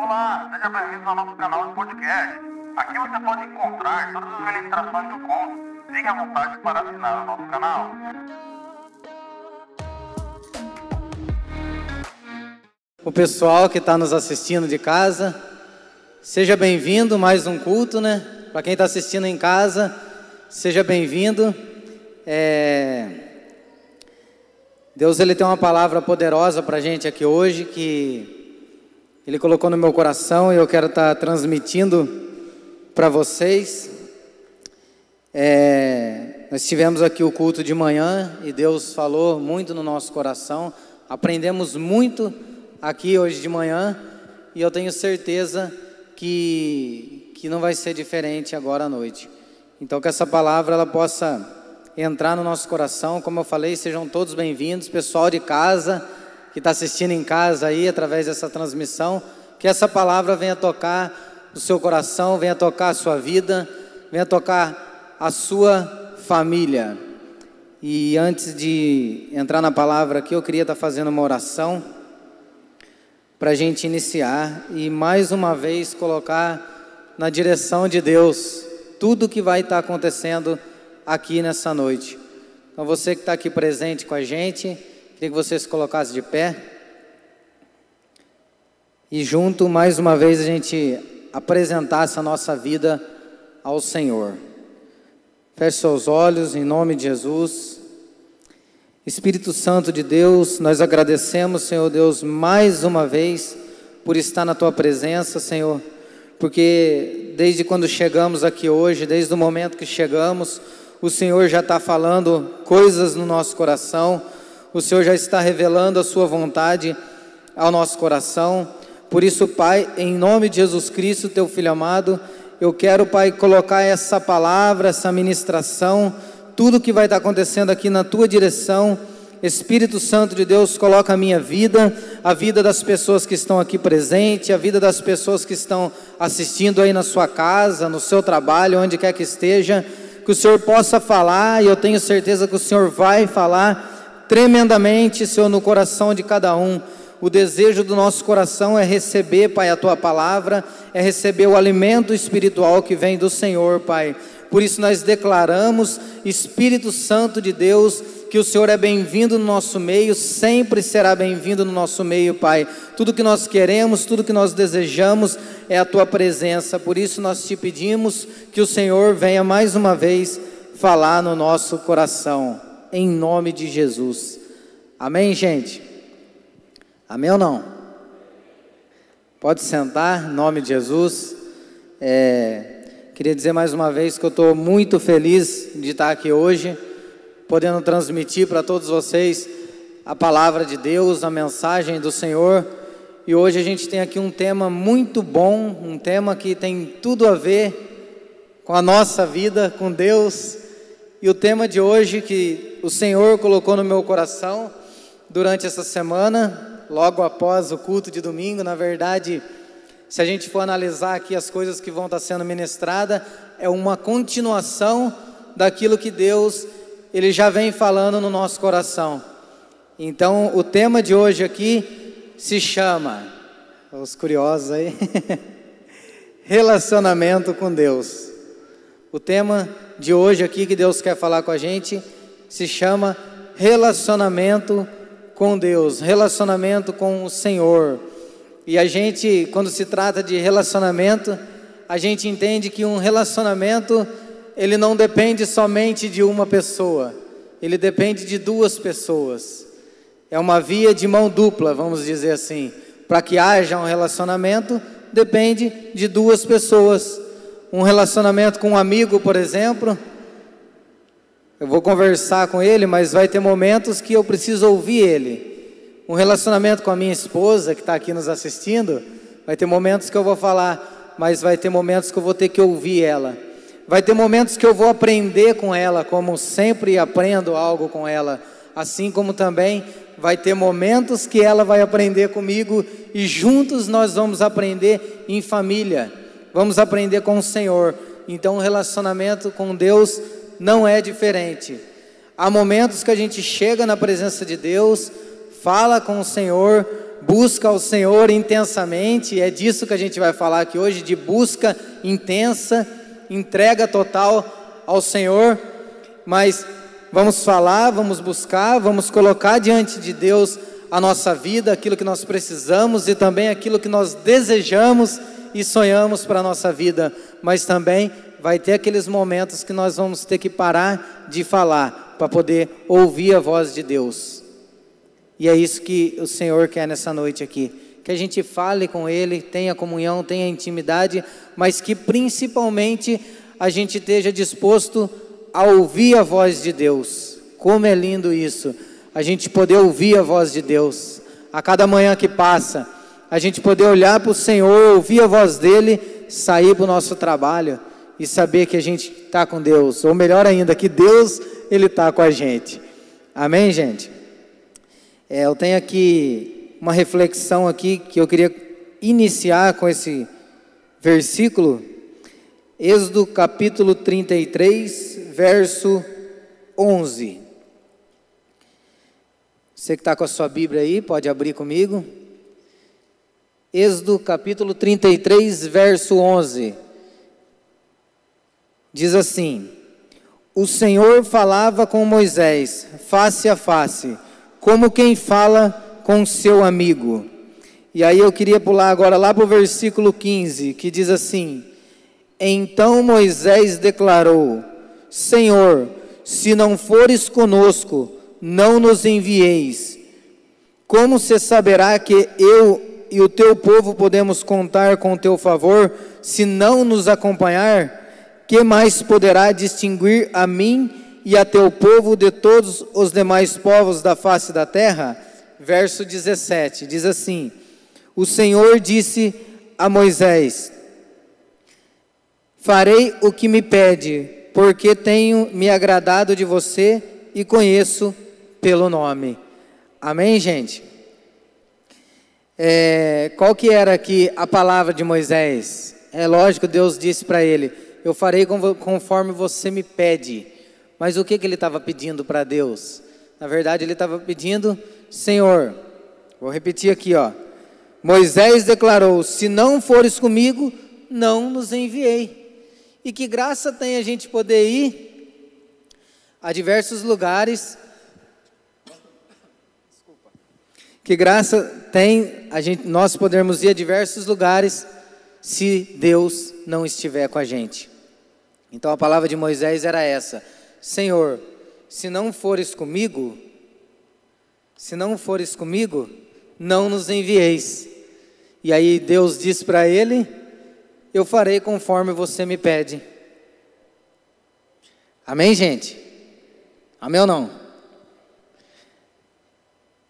Olá, seja bem-vindo ao nosso canal de podcast. Aqui você pode encontrar todas as ministrações do conto. Fique à vontade para assinar o nosso canal. O pessoal que está nos assistindo de casa, seja bem-vindo mais um culto, né? Para quem está assistindo em casa, seja bem-vindo. É... Deus ele tem uma palavra poderosa para a gente aqui hoje que Ele colocou no meu coração e eu quero estar tá transmitindo para vocês. É... Nós tivemos aqui o culto de manhã e Deus falou muito no nosso coração. Aprendemos muito aqui hoje de manhã e eu tenho certeza que, que não vai ser diferente agora à noite. Então que essa palavra ela possa entrar no nosso coração, como eu falei, sejam todos bem-vindos, pessoal de casa que está assistindo em casa aí através dessa transmissão, que essa palavra venha tocar o seu coração, venha tocar a sua vida, venha tocar a sua família. E antes de entrar na palavra aqui, eu queria estar tá fazendo uma oração para a gente iniciar e mais uma vez colocar na direção de Deus tudo que vai estar acontecendo aqui nessa noite. Então, você que está aqui presente com a gente, queria que você se colocasse de pé. E junto, mais uma vez, a gente apresentasse a nossa vida ao Senhor. Feche seus olhos em nome de Jesus. Espírito Santo de Deus, nós agradecemos, Senhor Deus, mais uma vez por estar na tua presença, Senhor, porque desde quando chegamos aqui hoje, desde o momento que chegamos, o Senhor já está falando coisas no nosso coração, o Senhor já está revelando a Sua vontade ao nosso coração. Por isso, Pai, em nome de Jesus Cristo, Teu Filho amado, eu quero, Pai, colocar essa palavra, essa ministração, tudo que vai estar acontecendo aqui na Tua direção. Espírito Santo de Deus, coloca a minha vida, a vida das pessoas que estão aqui presentes, a vida das pessoas que estão assistindo aí na sua casa, no seu trabalho, onde quer que esteja que o Senhor possa falar, e eu tenho certeza que o Senhor vai falar tremendamente, Senhor, no coração de cada um. O desejo do nosso coração é receber, Pai, a tua palavra, é receber o alimento espiritual que vem do Senhor, Pai. Por isso nós declaramos, Espírito Santo de Deus, que o Senhor é bem-vindo no nosso meio, sempre será bem-vindo no nosso meio, Pai. Tudo que nós queremos, tudo que nós desejamos é a tua presença. Por isso nós te pedimos que o Senhor venha mais uma vez falar no nosso coração, em nome de Jesus. Amém, gente? Amém ou não? Pode sentar, em nome de Jesus. É, queria dizer mais uma vez que eu estou muito feliz de estar aqui hoje podendo transmitir para todos vocês a palavra de Deus, a mensagem do Senhor. E hoje a gente tem aqui um tema muito bom, um tema que tem tudo a ver com a nossa vida, com Deus. E o tema de hoje que o Senhor colocou no meu coração durante essa semana, logo após o culto de domingo, na verdade, se a gente for analisar aqui as coisas que vão estar sendo ministradas, é uma continuação daquilo que Deus ele já vem falando no nosso coração. Então, o tema de hoje aqui se chama, os curiosos aí, relacionamento com Deus. O tema de hoje aqui que Deus quer falar com a gente se chama relacionamento com Deus, relacionamento com o Senhor. E a gente, quando se trata de relacionamento, a gente entende que um relacionamento ele não depende somente de uma pessoa, ele depende de duas pessoas. É uma via de mão dupla, vamos dizer assim. Para que haja um relacionamento, depende de duas pessoas. Um relacionamento com um amigo, por exemplo, eu vou conversar com ele, mas vai ter momentos que eu preciso ouvir ele. Um relacionamento com a minha esposa, que está aqui nos assistindo, vai ter momentos que eu vou falar, mas vai ter momentos que eu vou ter que ouvir ela. Vai ter momentos que eu vou aprender com ela, como sempre aprendo algo com ela, assim como também vai ter momentos que ela vai aprender comigo e juntos nós vamos aprender em família. Vamos aprender com o Senhor. Então, o relacionamento com Deus não é diferente. Há momentos que a gente chega na presença de Deus, fala com o Senhor, busca ao Senhor intensamente, é disso que a gente vai falar aqui hoje, de busca intensa, entrega total ao Senhor, mas vamos falar, vamos buscar, vamos colocar diante de Deus a nossa vida, aquilo que nós precisamos e também aquilo que nós desejamos e sonhamos para a nossa vida, mas também vai ter aqueles momentos que nós vamos ter que parar de falar para poder ouvir a voz de Deus. E é isso que o Senhor quer nessa noite aqui. Que a gente fale com Ele, tenha comunhão, tenha intimidade, mas que principalmente a gente esteja disposto a ouvir a voz de Deus. Como é lindo isso, a gente poder ouvir a voz de Deus. A cada manhã que passa, a gente poder olhar para o Senhor, ouvir a voz dEle, sair para o nosso trabalho e saber que a gente está com Deus, ou melhor ainda, que Deus Ele está com a gente. Amém, gente? É, eu tenho aqui uma reflexão aqui que eu queria iniciar com esse versículo, Êxodo capítulo 33, verso 11. Você que está com a sua Bíblia aí, pode abrir comigo. Êxodo capítulo 33, verso 11. Diz assim: O Senhor falava com Moisés, face a face, como quem fala com seu amigo. E aí eu queria pular agora lá para o versículo 15, que diz assim: Então Moisés declarou: Senhor, se não fores conosco, não nos envieis. Como se saberá que eu e o teu povo podemos contar com o teu favor, se não nos acompanhar? que mais poderá distinguir a mim e a teu povo de todos os demais povos da face da terra? Verso 17 diz assim: O Senhor disse a Moisés: Farei o que me pede, porque tenho me agradado de você e conheço pelo nome. Amém, gente? É, qual que era aqui a palavra de Moisés? É lógico, Deus disse para ele: eu farei conforme você me pede. Mas o que, que ele estava pedindo para Deus? Na verdade, ele estava pedindo, Senhor, vou repetir aqui, ó. Moisés declarou: Se não fores comigo, não nos enviei. E que graça tem a gente poder ir a diversos lugares. Que graça tem a gente, nós podermos ir a diversos lugares se Deus não estiver com a gente. Então a palavra de Moisés era essa: Senhor, se não fores comigo, se não fores comigo, não nos envieis. E aí Deus diz para ele: Eu farei conforme você me pede. Amém, gente? Amém ou não?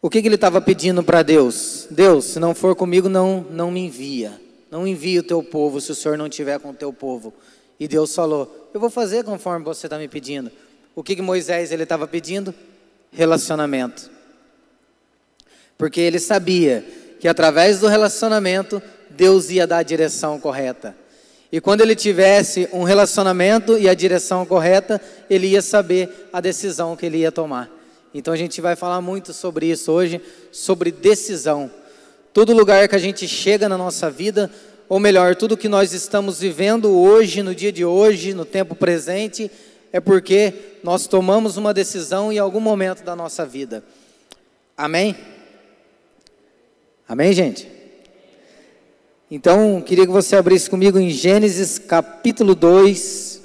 O que, que ele estava pedindo para Deus? Deus, se não for comigo, não, não me envia. Não envia o teu povo se o Senhor não estiver com o teu povo. E Deus falou: Eu vou fazer conforme você está me pedindo. O que, que Moisés ele estava pedindo? Relacionamento. Porque ele sabia que através do relacionamento Deus ia dar a direção correta. E quando ele tivesse um relacionamento e a direção correta, ele ia saber a decisão que ele ia tomar. Então a gente vai falar muito sobre isso hoje, sobre decisão. Todo lugar que a gente chega na nossa vida, ou melhor, tudo que nós estamos vivendo hoje, no dia de hoje, no tempo presente, é porque nós tomamos uma decisão em algum momento da nossa vida. Amém? Amém, gente? Então, queria que você abrisse comigo em Gênesis capítulo 2.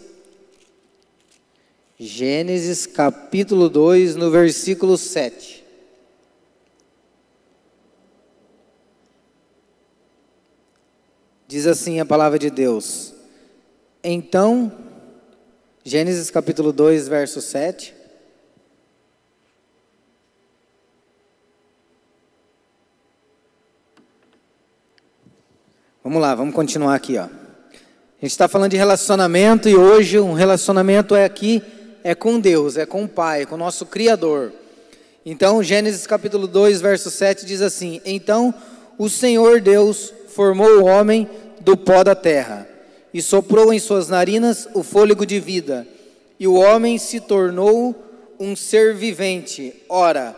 Gênesis capítulo 2, no versículo 7. Diz assim a palavra de Deus. Então, Gênesis capítulo 2, verso 7. Vamos lá, vamos continuar aqui, ó. A gente está falando de relacionamento e hoje um relacionamento é aqui, é com Deus, é com o Pai, com o nosso Criador. Então, Gênesis capítulo 2, verso 7 diz assim: Então o Senhor Deus formou o homem do pó da terra, e soprou em suas narinas o fôlego de vida, e o homem se tornou um ser vivente. Ora,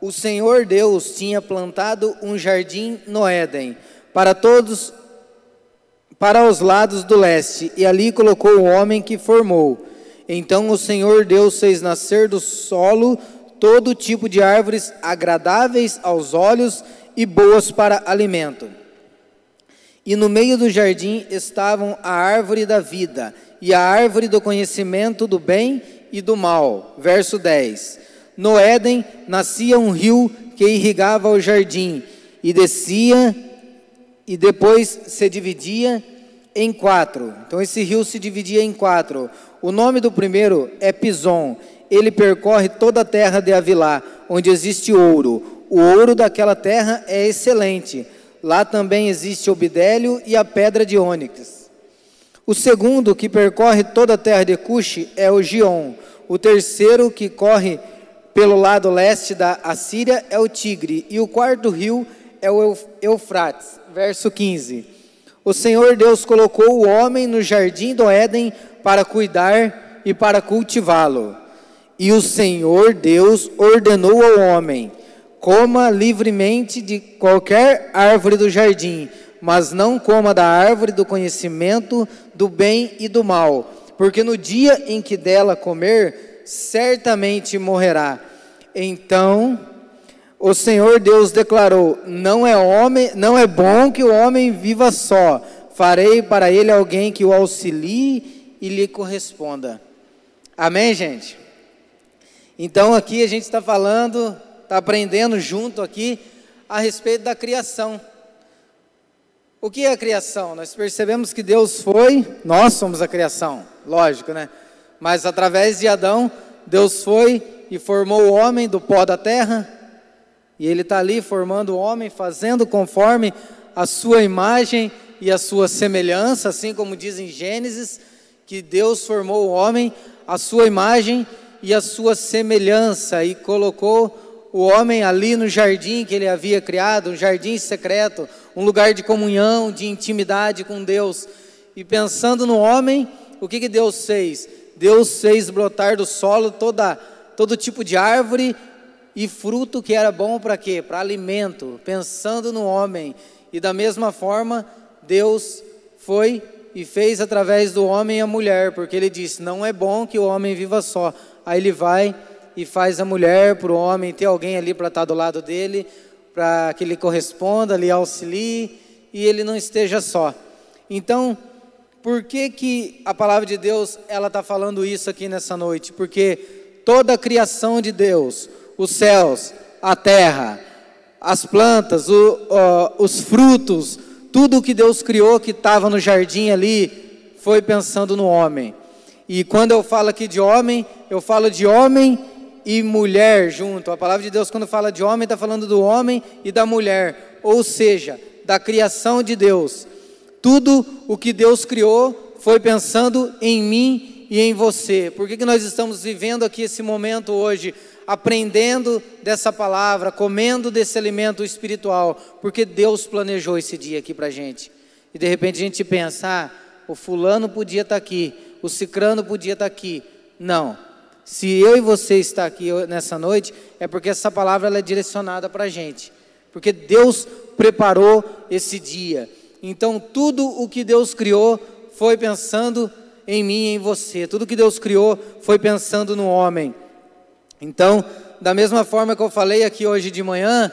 o Senhor Deus tinha plantado um jardim no Éden, para todos para os lados do leste, e ali colocou o homem que formou. Então o Senhor Deus fez nascer do solo todo tipo de árvores agradáveis aos olhos e boas para alimento. E no meio do jardim estavam a árvore da vida e a árvore do conhecimento do bem e do mal. Verso 10. No Éden nascia um rio que irrigava o jardim e descia e depois se dividia em quatro. Então esse rio se dividia em quatro. O nome do primeiro é Pison. Ele percorre toda a terra de Avilá, onde existe ouro. O ouro daquela terra é excelente. Lá também existe o bidélio e a pedra de ônix. O segundo, que percorre toda a terra de Cuxi, é o Gion. O terceiro, que corre pelo lado leste da Assíria, é o Tigre. E o quarto rio é o Eufrates. Verso 15. O Senhor Deus colocou o homem no jardim do Éden para cuidar e para cultivá-lo. E o Senhor Deus ordenou ao homem: coma livremente de qualquer árvore do jardim, mas não coma da árvore do conhecimento do bem e do mal, porque no dia em que dela comer, certamente morrerá. Então o Senhor Deus declarou: Não é homem, não é bom que o homem viva só. Farei para ele alguém que o auxilie e lhe corresponda. Amém, gente? Então aqui a gente está falando, está aprendendo junto aqui a respeito da criação. O que é a criação? Nós percebemos que Deus foi, nós somos a criação, lógico, né? Mas através de Adão, Deus foi e formou o homem do pó da terra, e ele está ali formando o homem, fazendo conforme a sua imagem e a sua semelhança, assim como diz em Gênesis, que Deus formou o homem a sua imagem e a sua semelhança e colocou o homem ali no jardim que ele havia criado, um jardim secreto, um lugar de comunhão, de intimidade com Deus. E pensando no homem, o que, que Deus fez? Deus fez brotar do solo toda, todo tipo de árvore e fruto que era bom para quê? Para alimento, pensando no homem. E da mesma forma, Deus foi e fez através do homem a mulher, porque ele disse: não é bom que o homem viva só. Aí ele vai e faz a mulher para o homem ter alguém ali para estar do lado dele, para que ele corresponda, lhe auxilie e ele não esteja só. Então, por que que a palavra de Deus ela está falando isso aqui nessa noite? Porque toda a criação de Deus, os céus, a terra, as plantas, o, os frutos, tudo o que Deus criou que estava no jardim ali, foi pensando no homem. E quando eu falo aqui de homem, eu falo de homem e mulher junto. A palavra de Deus, quando fala de homem, está falando do homem e da mulher, ou seja, da criação de Deus. Tudo o que Deus criou foi pensando em mim e em você. Por que, que nós estamos vivendo aqui esse momento hoje? Aprendendo dessa palavra, comendo desse alimento espiritual, porque Deus planejou esse dia aqui para a gente. E de repente a gente pensa, ah, o fulano podia estar tá aqui, o cicrano podia estar tá aqui. Não. Se eu e você está aqui nessa noite, é porque essa palavra é direcionada para a gente. Porque Deus preparou esse dia. Então, tudo o que Deus criou foi pensando em mim e em você. Tudo que Deus criou foi pensando no homem. Então, da mesma forma que eu falei aqui hoje de manhã,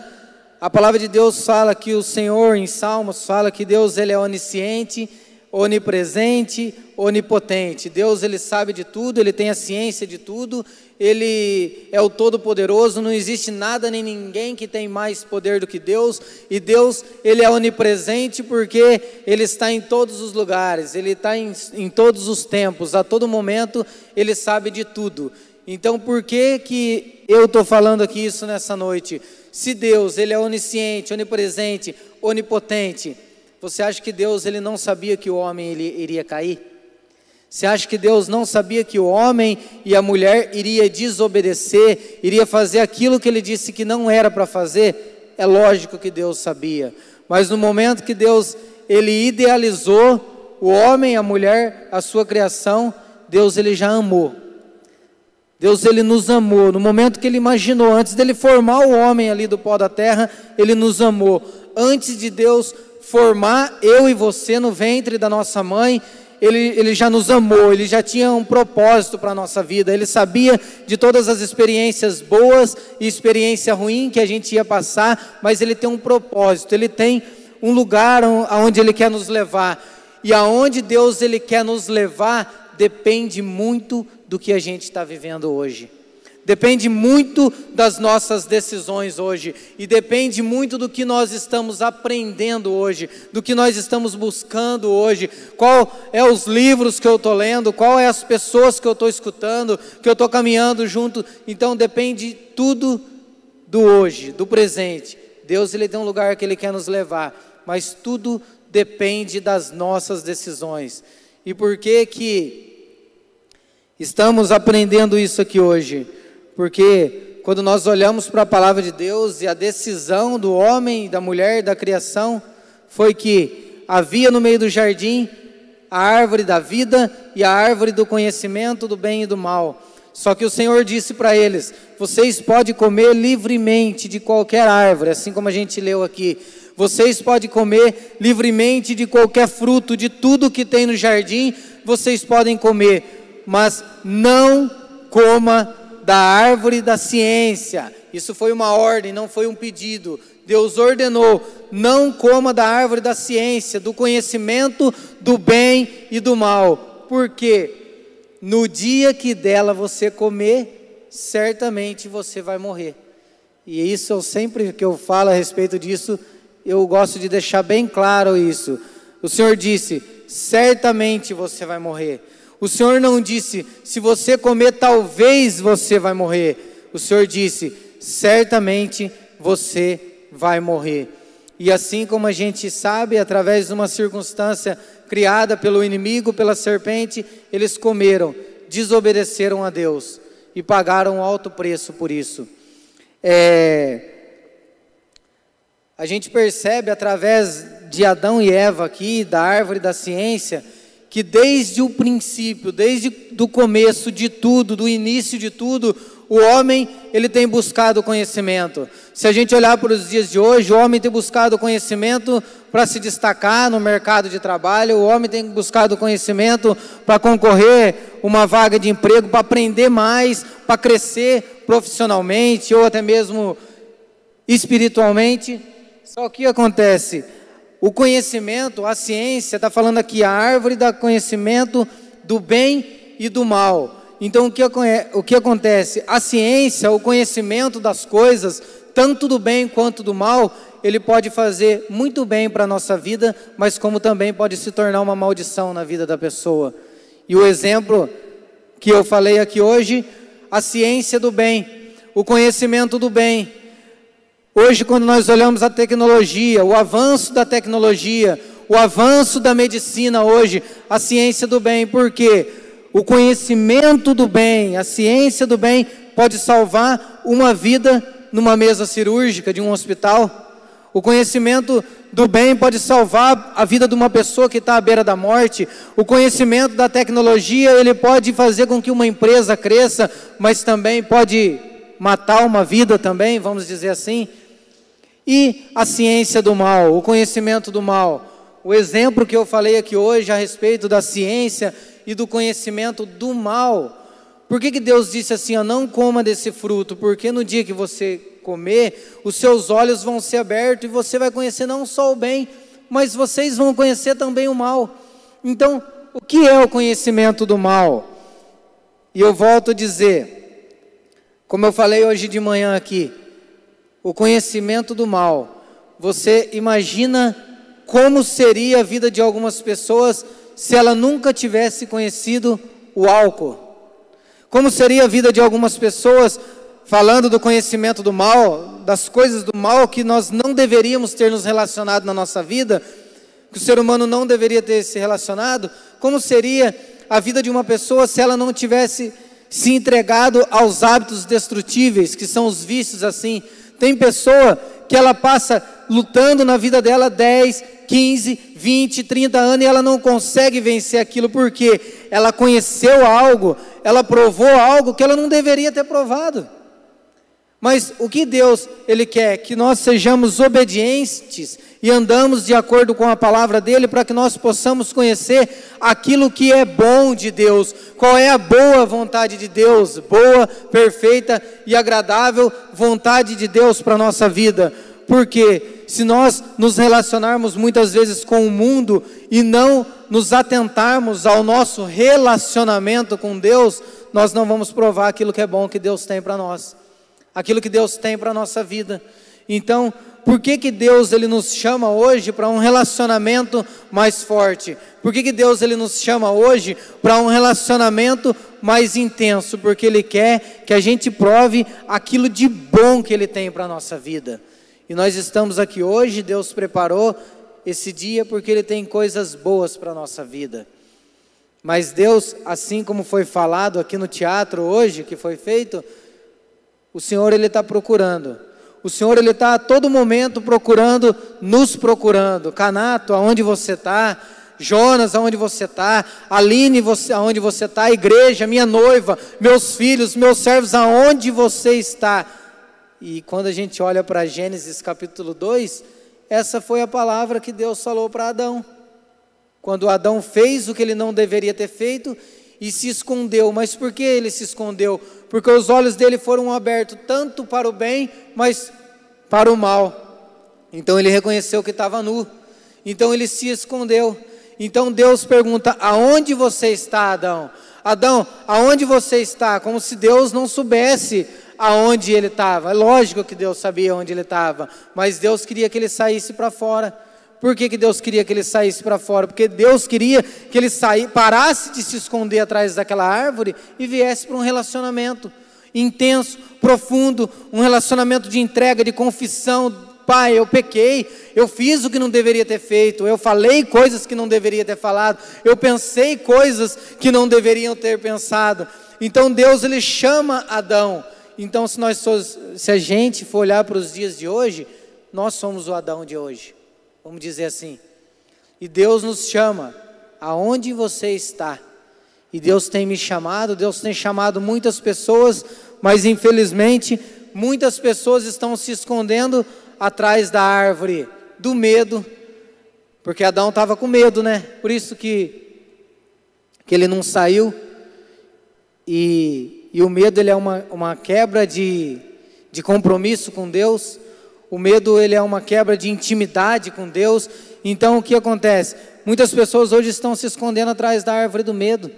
a palavra de Deus fala que o Senhor em Salmos fala que Deus ele é onisciente, onipresente, onipotente. Deus ele sabe de tudo, ele tem a ciência de tudo, ele é o todo-poderoso, não existe nada nem ninguém que tem mais poder do que Deus, e Deus ele é onipresente porque ele está em todos os lugares, ele está em, em todos os tempos, a todo momento ele sabe de tudo. Então, por que que eu estou falando aqui isso nessa noite? Se Deus, ele é onisciente, onipresente, onipotente, você acha que Deus ele não sabia que o homem ele iria cair? Você acha que Deus não sabia que o homem e a mulher iria desobedecer, iria fazer aquilo que ele disse que não era para fazer? É lógico que Deus sabia. Mas no momento que Deus ele idealizou o homem a mulher, a sua criação, Deus ele já amou. Deus ele nos amou. No momento que ele imaginou, antes dele formar o homem ali do pó da terra, ele nos amou. Antes de Deus formar eu e você no ventre da nossa mãe, ele, ele já nos amou, ele já tinha um propósito para a nossa vida, ele sabia de todas as experiências boas e experiência ruim que a gente ia passar, mas ele tem um propósito, ele tem um lugar aonde ele quer nos levar. E aonde Deus ele quer nos levar depende muito do que a gente está vivendo hoje. Depende muito das nossas decisões hoje e depende muito do que nós estamos aprendendo hoje, do que nós estamos buscando hoje, qual é os livros que eu estou lendo, qual é as pessoas que eu estou escutando, que eu estou caminhando junto. Então depende tudo do hoje, do presente. Deus ele tem um lugar que ele quer nos levar, mas tudo depende das nossas decisões. E por que que estamos aprendendo isso aqui hoje? Porque quando nós olhamos para a palavra de Deus e a decisão do homem, da mulher, da criação, foi que havia no meio do jardim a árvore da vida e a árvore do conhecimento do bem e do mal. Só que o Senhor disse para eles: vocês podem comer livremente de qualquer árvore, assim como a gente leu aqui. Vocês podem comer livremente de qualquer fruto, de tudo que tem no jardim, vocês podem comer, mas não coma da árvore da ciência. Isso foi uma ordem, não foi um pedido. Deus ordenou: não coma da árvore da ciência, do conhecimento do bem e do mal. Porque no dia que dela você comer, certamente você vai morrer. E isso eu sempre que eu falo a respeito disso, eu gosto de deixar bem claro isso. O Senhor disse: certamente você vai morrer. O Senhor não disse: se você comer, talvez você vai morrer. O Senhor disse: certamente você vai morrer. E assim como a gente sabe, através de uma circunstância criada pelo inimigo, pela serpente, eles comeram, desobedeceram a Deus e pagaram alto preço por isso. É, a gente percebe através de Adão e Eva aqui, da árvore da ciência, que desde o princípio, desde o começo de tudo, do início de tudo, o homem ele tem buscado conhecimento. Se a gente olhar para os dias de hoje, o homem tem buscado conhecimento para se destacar no mercado de trabalho, o homem tem buscado conhecimento para concorrer uma vaga de emprego, para aprender mais, para crescer profissionalmente ou até mesmo espiritualmente. Só o que acontece? O conhecimento, a ciência, está falando aqui a árvore do conhecimento do bem e do mal. Então o que, o que acontece? A ciência, o conhecimento das coisas, tanto do bem quanto do mal, ele pode fazer muito bem para a nossa vida, mas como também pode se tornar uma maldição na vida da pessoa. E o exemplo que eu falei aqui hoje, a ciência do bem, o conhecimento do bem, Hoje, quando nós olhamos a tecnologia, o avanço da tecnologia, o avanço da medicina hoje, a ciência do bem, porque o conhecimento do bem, a ciência do bem, pode salvar uma vida numa mesa cirúrgica de um hospital. O conhecimento do bem pode salvar a vida de uma pessoa que está à beira da morte. O conhecimento da tecnologia ele pode fazer com que uma empresa cresça, mas também pode matar uma vida também, vamos dizer assim. E a ciência do mal, o conhecimento do mal. O exemplo que eu falei aqui hoje a respeito da ciência e do conhecimento do mal. Por que, que Deus disse assim: ó, não coma desse fruto? Porque no dia que você comer, os seus olhos vão ser abertos e você vai conhecer não só o bem, mas vocês vão conhecer também o mal. Então, o que é o conhecimento do mal? E eu volto a dizer, como eu falei hoje de manhã aqui, o conhecimento do mal. Você imagina como seria a vida de algumas pessoas se ela nunca tivesse conhecido o álcool? Como seria a vida de algumas pessoas falando do conhecimento do mal, das coisas do mal que nós não deveríamos ter nos relacionado na nossa vida, que o ser humano não deveria ter se relacionado? Como seria a vida de uma pessoa se ela não tivesse se entregado aos hábitos destrutíveis, que são os vícios assim, tem pessoa que ela passa lutando na vida dela 10, 15, 20, 30 anos e ela não consegue vencer aquilo porque ela conheceu algo, ela provou algo que ela não deveria ter provado. Mas o que Deus ele quer? Que nós sejamos obedientes e andamos de acordo com a palavra dele para que nós possamos conhecer aquilo que é bom de Deus, qual é a boa vontade de Deus, boa, perfeita e agradável vontade de Deus para a nossa vida. Porque se nós nos relacionarmos muitas vezes com o mundo e não nos atentarmos ao nosso relacionamento com Deus, nós não vamos provar aquilo que é bom que Deus tem para nós aquilo que Deus tem para a nossa vida. Então, por que, que Deus ele nos chama hoje para um relacionamento mais forte? Por que, que Deus ele nos chama hoje para um relacionamento mais intenso? Porque Ele quer que a gente prove aquilo de bom que Ele tem para a nossa vida. E nós estamos aqui hoje, Deus preparou esse dia porque Ele tem coisas boas para a nossa vida. Mas Deus, assim como foi falado aqui no teatro hoje, que foi feito, o Senhor ele está procurando. O Senhor ele está a todo momento procurando, nos procurando. Canato, aonde você está? Jonas, aonde você está? Aline, você, aonde você está? Igreja, minha noiva, meus filhos, meus servos, aonde você está? E quando a gente olha para Gênesis capítulo 2, essa foi a palavra que Deus falou para Adão. Quando Adão fez o que ele não deveria ter feito e se escondeu. Mas por que ele se escondeu? Porque os olhos dele foram abertos tanto para o bem, mas para o mal. Então ele reconheceu que estava nu. Então ele se escondeu. Então Deus pergunta: Aonde você está, Adão? Adão, aonde você está? Como se Deus não soubesse aonde ele estava. É lógico que Deus sabia onde ele estava, mas Deus queria que ele saísse para fora. Por que, que Deus queria que ele saísse para fora? Porque Deus queria que ele saísse, parasse de se esconder atrás daquela árvore e viesse para um relacionamento intenso, profundo, um relacionamento de entrega, de confissão. Pai, eu pequei, eu fiz o que não deveria ter feito, eu falei coisas que não deveria ter falado, eu pensei coisas que não deveriam ter pensado. Então Deus ele chama Adão. Então se nós se a gente for olhar para os dias de hoje, nós somos o Adão de hoje vamos dizer assim. E Deus nos chama, aonde você está? E Deus tem me chamado, Deus tem chamado muitas pessoas, mas infelizmente muitas pessoas estão se escondendo atrás da árvore do medo, porque Adão estava com medo, né? Por isso que, que ele não saiu. E, e o medo ele é uma, uma quebra de, de compromisso com Deus. O medo ele é uma quebra de intimidade com Deus. Então o que acontece? Muitas pessoas hoje estão se escondendo atrás da árvore do medo.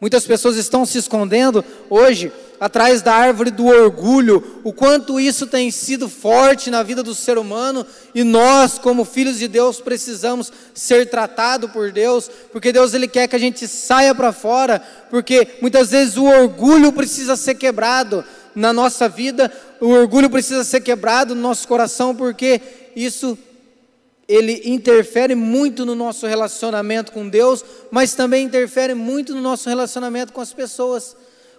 Muitas pessoas estão se escondendo hoje atrás da árvore do orgulho. O quanto isso tem sido forte na vida do ser humano e nós, como filhos de Deus, precisamos ser tratados por Deus, porque Deus ele quer que a gente saia para fora, porque muitas vezes o orgulho precisa ser quebrado na nossa vida, o orgulho precisa ser quebrado no nosso coração, porque isso ele interfere muito no nosso relacionamento com Deus, mas também interfere muito no nosso relacionamento com as pessoas.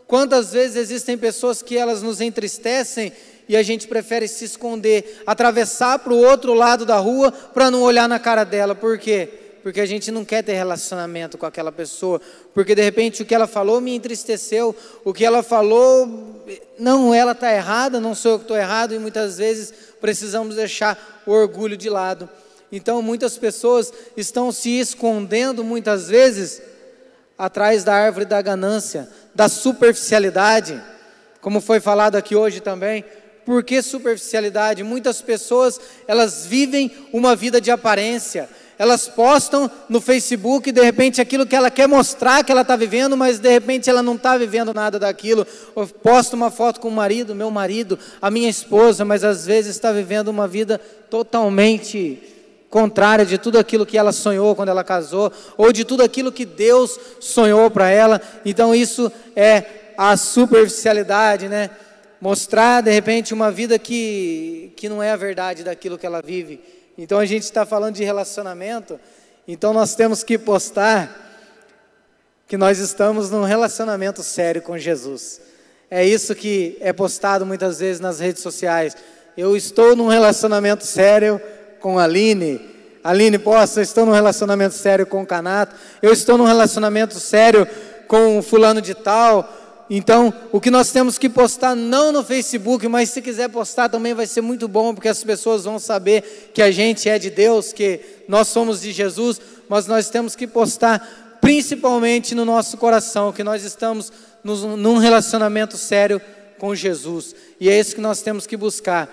Quantas vezes existem pessoas que elas nos entristecem e a gente prefere se esconder, atravessar para o outro lado da rua para não olhar na cara dela, por quê? Porque a gente não quer ter relacionamento com aquela pessoa, porque de repente o que ela falou me entristeceu, o que ela falou, não, ela está errada, não sou eu que estou errado, e muitas vezes precisamos deixar o orgulho de lado. Então muitas pessoas estão se escondendo muitas vezes atrás da árvore da ganância, da superficialidade, como foi falado aqui hoje também. Por que superficialidade? Muitas pessoas, elas vivem uma vida de aparência, elas postam no Facebook, de repente, aquilo que ela quer mostrar que ela está vivendo, mas de repente ela não está vivendo nada daquilo. Ou posta uma foto com o marido, meu marido, a minha esposa, mas às vezes está vivendo uma vida totalmente contrária de tudo aquilo que ela sonhou quando ela casou, ou de tudo aquilo que Deus sonhou para ela. Então isso é a superficialidade, né? Mostrar de repente uma vida que, que não é a verdade daquilo que ela vive. Então a gente está falando de relacionamento, então nós temos que postar que nós estamos num relacionamento sério com Jesus. É isso que é postado muitas vezes nas redes sociais. Eu estou num relacionamento sério com a Aline. Aline, posso, eu estou num relacionamento sério com o Canato. Eu estou num relacionamento sério com o fulano de tal. Então, o que nós temos que postar não no Facebook, mas se quiser postar também vai ser muito bom, porque as pessoas vão saber que a gente é de Deus, que nós somos de Jesus, mas nós temos que postar principalmente no nosso coração, que nós estamos num relacionamento sério com Jesus. E é isso que nós temos que buscar,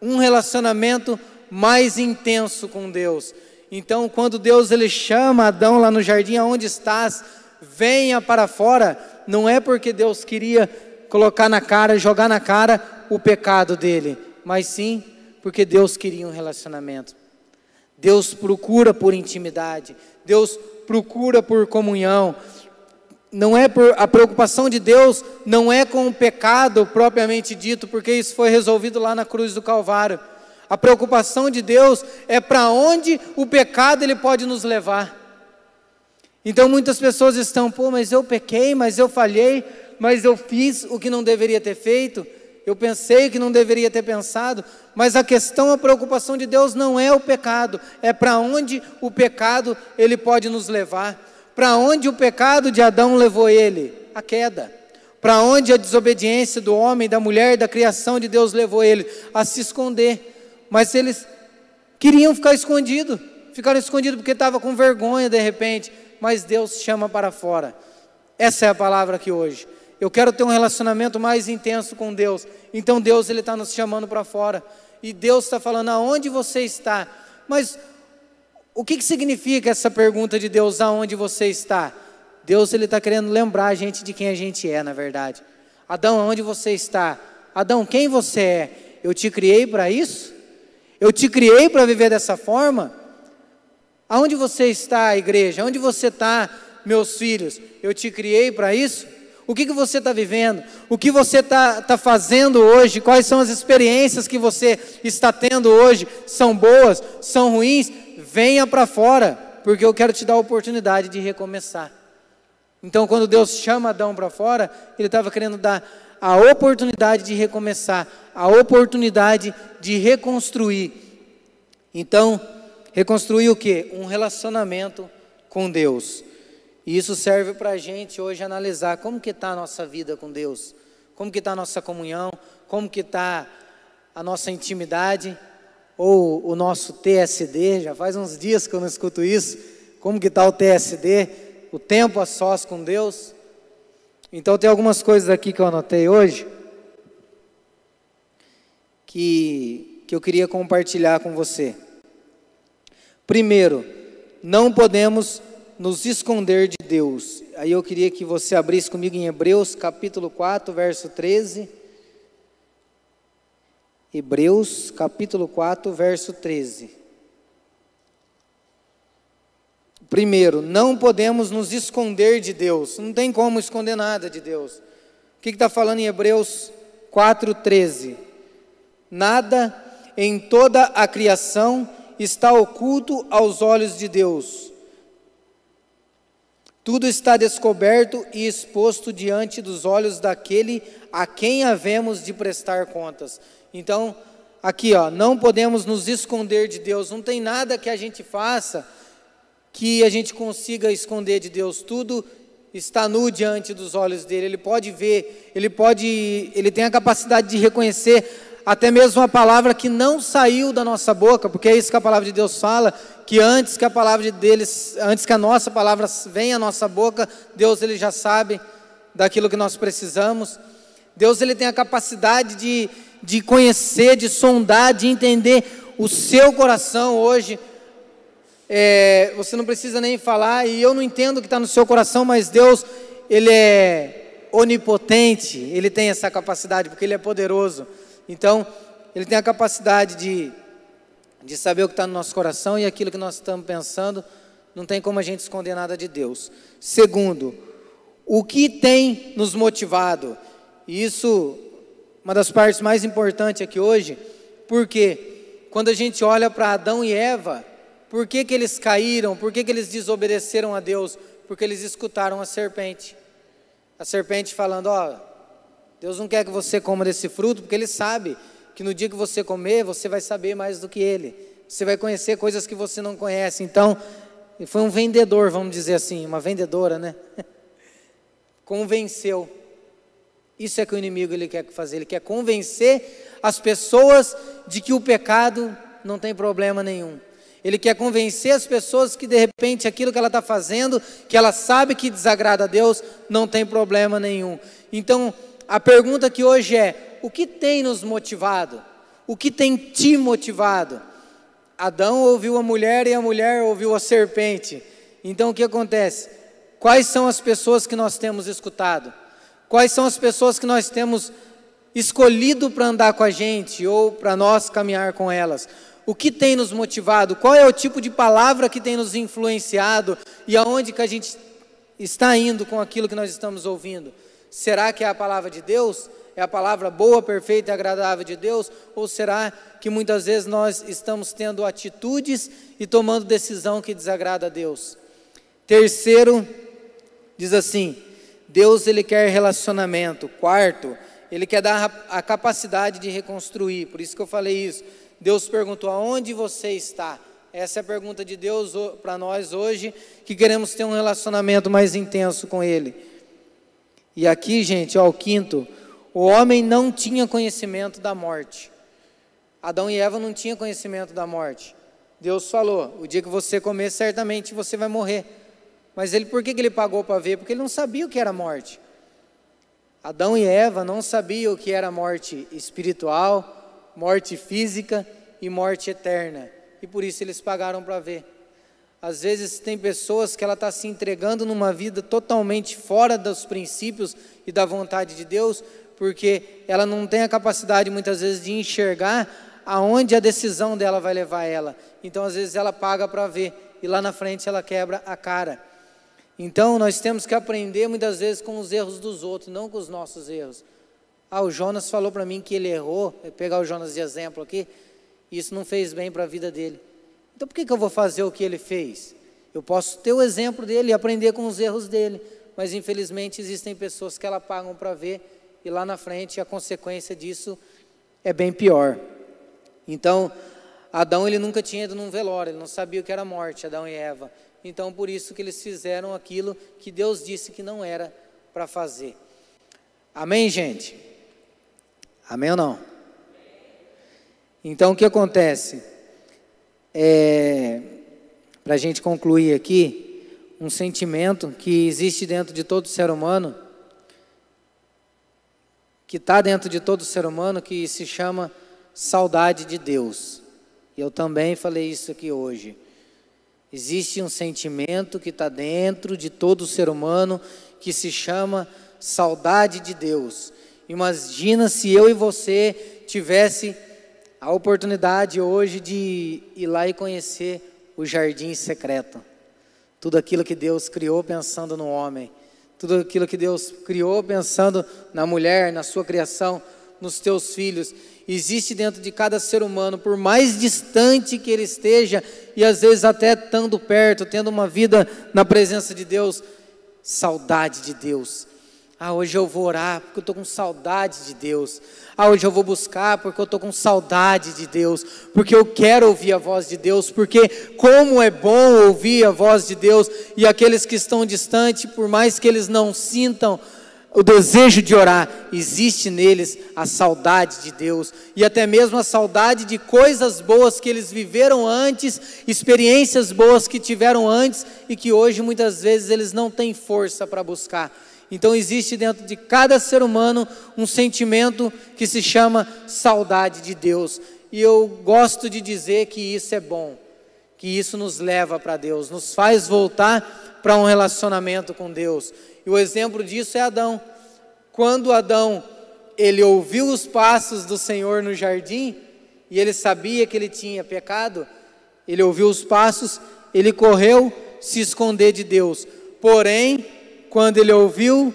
um relacionamento mais intenso com Deus. Então, quando Deus ele chama Adão lá no jardim, aonde estás? Venha para fora não é porque Deus queria colocar na cara, jogar na cara o pecado dele, mas sim porque Deus queria um relacionamento. Deus procura por intimidade, Deus procura por comunhão. Não é por a preocupação de Deus não é com o pecado propriamente dito, porque isso foi resolvido lá na cruz do Calvário. A preocupação de Deus é para onde o pecado ele pode nos levar. Então muitas pessoas estão, pô, mas eu pequei, mas eu falhei, mas eu fiz o que não deveria ter feito, eu pensei o que não deveria ter pensado, mas a questão, a preocupação de Deus não é o pecado, é para onde o pecado ele pode nos levar. Para onde o pecado de Adão levou ele? A queda. Para onde a desobediência do homem, da mulher, da criação de Deus levou ele? A se esconder. Mas eles queriam ficar escondidos, ficaram escondidos porque estava com vergonha de repente mas Deus chama para fora. Essa é a palavra aqui hoje. Eu quero ter um relacionamento mais intenso com Deus. Então Deus ele está nos chamando para fora. E Deus está falando aonde você está. Mas o que, que significa essa pergunta de Deus aonde você está? Deus ele está querendo lembrar a gente de quem a gente é, na verdade. Adão, aonde você está? Adão, quem você é? Eu te criei para isso? Eu te criei para viver dessa forma? Aonde você está, igreja? Aonde você está, meus filhos? Eu te criei para isso? O que, que você está vivendo? O que você está tá fazendo hoje? Quais são as experiências que você está tendo hoje? São boas? São ruins? Venha para fora, porque eu quero te dar a oportunidade de recomeçar. Então, quando Deus chama Adão para fora, Ele estava querendo dar a oportunidade de recomeçar, a oportunidade de reconstruir. Então, Reconstruir o que? Um relacionamento com Deus. E isso serve para a gente hoje analisar como que está a nossa vida com Deus, como que está a nossa comunhão, como que está a nossa intimidade, ou o nosso TSD, já faz uns dias que eu não escuto isso, como que está o TSD, o tempo a sós com Deus. Então tem algumas coisas aqui que eu anotei hoje, que, que eu queria compartilhar com você. Primeiro, não podemos nos esconder de Deus. Aí eu queria que você abrisse comigo em Hebreus capítulo 4, verso 13. Hebreus capítulo 4, verso 13. Primeiro, não podemos nos esconder de Deus. Não tem como esconder nada de Deus. O que está falando em Hebreus 4, 13? Nada em toda a criação está oculto aos olhos de Deus. Tudo está descoberto e exposto diante dos olhos daquele a quem havemos de prestar contas. Então, aqui, ó, não podemos nos esconder de Deus. Não tem nada que a gente faça que a gente consiga esconder de Deus. Tudo está nu diante dos olhos dele. Ele pode ver, ele pode, ele tem a capacidade de reconhecer até mesmo a palavra que não saiu da nossa boca, porque é isso que a palavra de Deus fala, que antes que a palavra deles, antes que a nossa palavra venha à nossa boca, Deus ele já sabe daquilo que nós precisamos. Deus ele tem a capacidade de, de conhecer, de sondar, de entender o seu coração hoje. É, você não precisa nem falar, e eu não entendo o que está no seu coração, mas Deus, Ele é onipotente, Ele tem essa capacidade, porque Ele é poderoso. Então, ele tem a capacidade de, de saber o que está no nosso coração e aquilo que nós estamos pensando, não tem como a gente esconder nada de Deus. Segundo, o que tem nos motivado? E isso, uma das partes mais importantes aqui hoje, porque quando a gente olha para Adão e Eva, por que, que eles caíram? Por que, que eles desobedeceram a Deus? Porque eles escutaram a serpente. A serpente falando: Ó, Deus não quer que você coma desse fruto, porque Ele sabe que no dia que você comer, você vai saber mais do que Ele. Você vai conhecer coisas que você não conhece. Então, foi um vendedor, vamos dizer assim, uma vendedora, né? convenceu. Isso é que o inimigo ele quer fazer, ele quer convencer as pessoas de que o pecado não tem problema nenhum. Ele quer convencer as pessoas que de repente aquilo que ela está fazendo, que ela sabe que desagrada a Deus, não tem problema nenhum. Então, a pergunta que hoje é: o que tem nos motivado? O que tem te motivado? Adão ouviu a mulher e a mulher ouviu a serpente. Então o que acontece? Quais são as pessoas que nós temos escutado? Quais são as pessoas que nós temos escolhido para andar com a gente ou para nós caminhar com elas? O que tem nos motivado? Qual é o tipo de palavra que tem nos influenciado e aonde que a gente está indo com aquilo que nós estamos ouvindo? Será que é a palavra de Deus? É a palavra boa, perfeita e agradável de Deus? Ou será que muitas vezes nós estamos tendo atitudes e tomando decisão que desagrada a Deus? Terceiro, diz assim: Deus ele quer relacionamento. Quarto, ele quer dar a capacidade de reconstruir. Por isso que eu falei isso. Deus perguntou: aonde você está? Essa é a pergunta de Deus para nós hoje, que queremos ter um relacionamento mais intenso com Ele. E aqui, gente, ó, o quinto, o homem não tinha conhecimento da morte. Adão e Eva não tinham conhecimento da morte. Deus falou: o dia que você comer, certamente você vai morrer. Mas ele, por que, que ele pagou para ver? Porque ele não sabia o que era morte. Adão e Eva não sabiam o que era morte espiritual, morte física e morte eterna. E por isso eles pagaram para ver. Às vezes tem pessoas que ela está se entregando numa vida totalmente fora dos princípios e da vontade de Deus, porque ela não tem a capacidade muitas vezes de enxergar aonde a decisão dela vai levar ela. Então às vezes ela paga para ver e lá na frente ela quebra a cara. Então nós temos que aprender muitas vezes com os erros dos outros, não com os nossos erros. Ah, o Jonas falou para mim que ele errou, vou pegar o Jonas de exemplo aqui, isso não fez bem para a vida dele. Então por que, que eu vou fazer o que ele fez? Eu posso ter o exemplo dele e aprender com os erros dele, mas infelizmente existem pessoas que ela pagam para ver e lá na frente a consequência disso é bem pior. Então, Adão ele nunca tinha ido num velório, ele não sabia o que era morte, Adão e Eva. Então, por isso que eles fizeram aquilo que Deus disse que não era para fazer. Amém, gente? Amém ou não? Então, o que acontece? É, para a gente concluir aqui, um sentimento que existe dentro de todo ser humano, que está dentro de todo ser humano, que se chama saudade de Deus. E eu também falei isso aqui hoje. Existe um sentimento que está dentro de todo ser humano que se chama saudade de Deus. Imagina se eu e você tivesse a oportunidade hoje de ir lá e conhecer o jardim secreto. Tudo aquilo que Deus criou pensando no homem, tudo aquilo que Deus criou pensando na mulher, na sua criação, nos teus filhos. Existe dentro de cada ser humano, por mais distante que ele esteja, e às vezes até estando perto, tendo uma vida na presença de Deus, saudade de Deus, ah, hoje eu vou orar porque eu estou com saudade de Deus. Ah, hoje eu vou buscar porque eu estou com saudade de Deus. Porque eu quero ouvir a voz de Deus. Porque como é bom ouvir a voz de Deus. E aqueles que estão distantes, por mais que eles não sintam o desejo de orar, existe neles a saudade de Deus. E até mesmo a saudade de coisas boas que eles viveram antes, experiências boas que tiveram antes e que hoje muitas vezes eles não têm força para buscar. Então existe dentro de cada ser humano um sentimento que se chama saudade de Deus. E eu gosto de dizer que isso é bom, que isso nos leva para Deus, nos faz voltar para um relacionamento com Deus. E o exemplo disso é Adão. Quando Adão ele ouviu os passos do Senhor no jardim e ele sabia que ele tinha pecado, ele ouviu os passos, ele correu se esconder de Deus. Porém, quando ele ouviu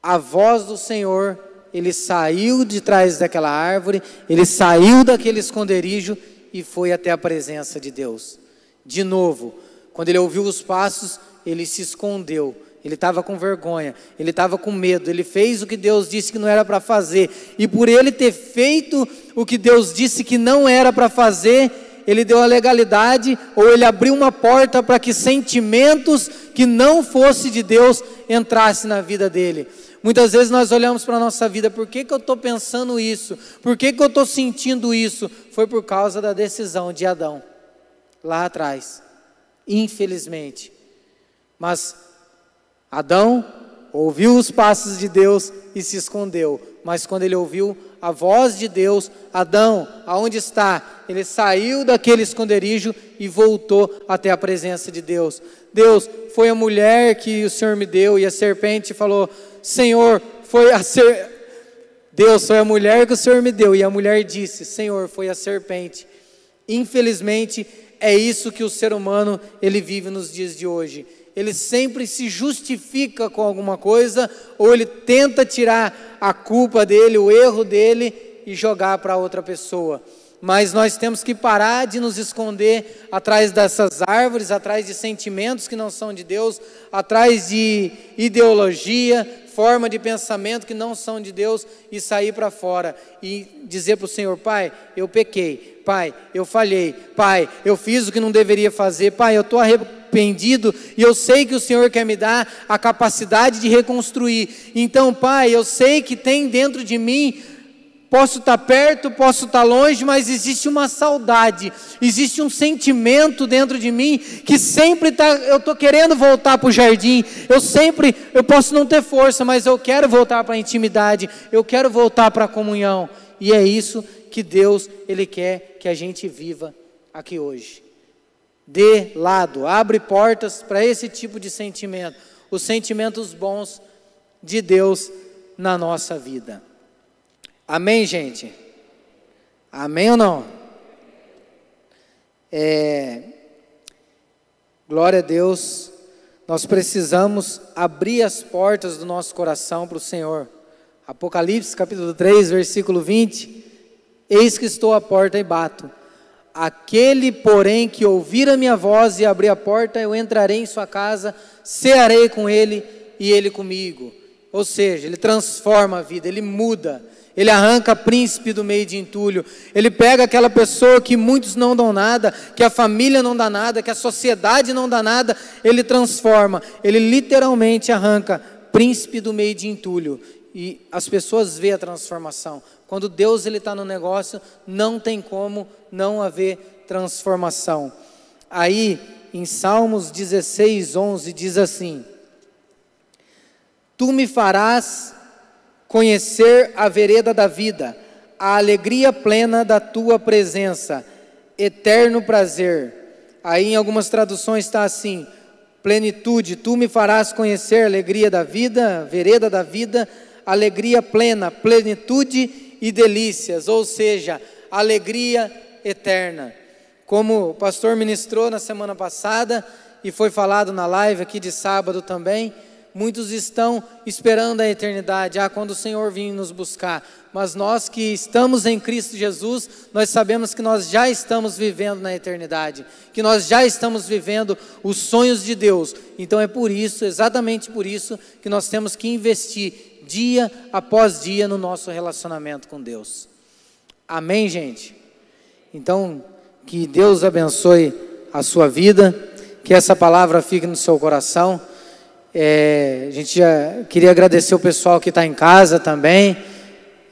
a voz do Senhor, ele saiu de trás daquela árvore, ele saiu daquele esconderijo e foi até a presença de Deus. De novo, quando ele ouviu os passos, ele se escondeu. Ele estava com vergonha, ele estava com medo, ele fez o que Deus disse que não era para fazer, e por ele ter feito o que Deus disse que não era para fazer, ele deu a legalidade ou ele abriu uma porta para que sentimentos que não fosse de Deus entrassem na vida dele. Muitas vezes nós olhamos para a nossa vida, por que, que eu estou pensando isso? Por que, que eu estou sentindo isso? Foi por causa da decisão de Adão, lá atrás, infelizmente. Mas Adão ouviu os passos de Deus e se escondeu. Mas quando ele ouviu a voz de Deus, Adão, aonde está? Ele saiu daquele esconderijo e voltou até a presença de Deus. Deus, foi a mulher que o Senhor me deu e a serpente falou: Senhor, foi a ser... Deus, foi a mulher que o Senhor me deu. E a mulher disse: Senhor, foi a serpente. Infelizmente, é isso que o ser humano ele vive nos dias de hoje ele sempre se justifica com alguma coisa, ou ele tenta tirar a culpa dele, o erro dele e jogar para outra pessoa. Mas nós temos que parar de nos esconder atrás dessas árvores, atrás de sentimentos que não são de Deus, atrás de ideologia, forma de pensamento que não são de Deus e sair para fora. E dizer para o Senhor: Pai, eu pequei, Pai, eu falhei, Pai, eu fiz o que não deveria fazer, Pai, eu estou arrependido e eu sei que o Senhor quer me dar a capacidade de reconstruir. Então, Pai, eu sei que tem dentro de mim Posso estar perto, posso estar longe, mas existe uma saudade, existe um sentimento dentro de mim que sempre está. Eu estou querendo voltar para o jardim. Eu sempre, eu posso não ter força, mas eu quero voltar para a intimidade. Eu quero voltar para a comunhão. E é isso que Deus ele quer que a gente viva aqui hoje. Dê lado, abre portas para esse tipo de sentimento, os sentimentos bons de Deus na nossa vida. Amém, gente? Amém ou não? É, glória a Deus. Nós precisamos abrir as portas do nosso coração para o Senhor. Apocalipse capítulo 3, versículo 20. Eis que estou à porta e bato. Aquele, porém, que ouvir a minha voz e abrir a porta, eu entrarei em sua casa, cearei com ele e ele comigo. Ou seja, ele transforma a vida, ele muda. Ele arranca príncipe do meio de entulho. Ele pega aquela pessoa que muitos não dão nada, que a família não dá nada, que a sociedade não dá nada. Ele transforma. Ele literalmente arranca príncipe do meio de entulho. E as pessoas veem a transformação. Quando Deus ele está no negócio, não tem como não haver transformação. Aí, em Salmos 16, 11, diz assim: Tu me farás conhecer a vereda da vida, a alegria plena da tua presença, eterno prazer. Aí em algumas traduções está assim: plenitude, tu me farás conhecer a alegria da vida, vereda da vida, alegria plena, plenitude e delícias, ou seja, alegria eterna. Como o pastor ministrou na semana passada e foi falado na live aqui de sábado também, Muitos estão esperando a eternidade, ah, quando o Senhor vir nos buscar. Mas nós que estamos em Cristo Jesus, nós sabemos que nós já estamos vivendo na eternidade, que nós já estamos vivendo os sonhos de Deus. Então é por isso, exatamente por isso, que nós temos que investir dia após dia no nosso relacionamento com Deus. Amém, gente? Então, que Deus abençoe a sua vida, que essa palavra fique no seu coração. É, a gente já queria agradecer o pessoal que está em casa também,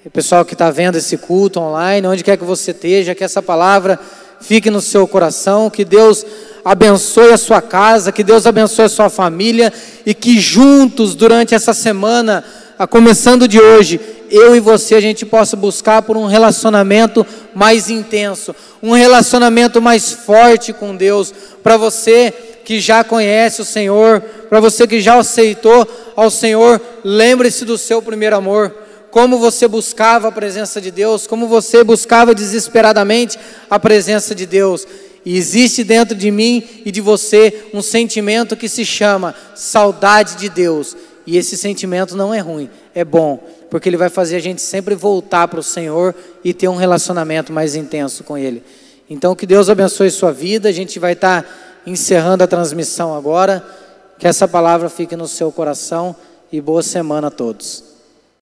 o pessoal que está vendo esse culto online, onde quer que você esteja, que essa palavra fique no seu coração, que Deus abençoe a sua casa, que Deus abençoe a sua família e que juntos, durante essa semana, a começando de hoje, eu e você a gente possa buscar por um relacionamento mais intenso, um relacionamento mais forte com Deus, para você que já conhece o Senhor, para você que já aceitou ao Senhor, lembre-se do seu primeiro amor. Como você buscava a presença de Deus, como você buscava desesperadamente a presença de Deus. E existe dentro de mim e de você um sentimento que se chama saudade de Deus. E esse sentimento não é ruim, é bom, porque ele vai fazer a gente sempre voltar para o Senhor e ter um relacionamento mais intenso com Ele. Então, que Deus abençoe sua vida. A gente vai estar encerrando a transmissão agora. Que essa palavra fique no seu coração e boa semana a todos.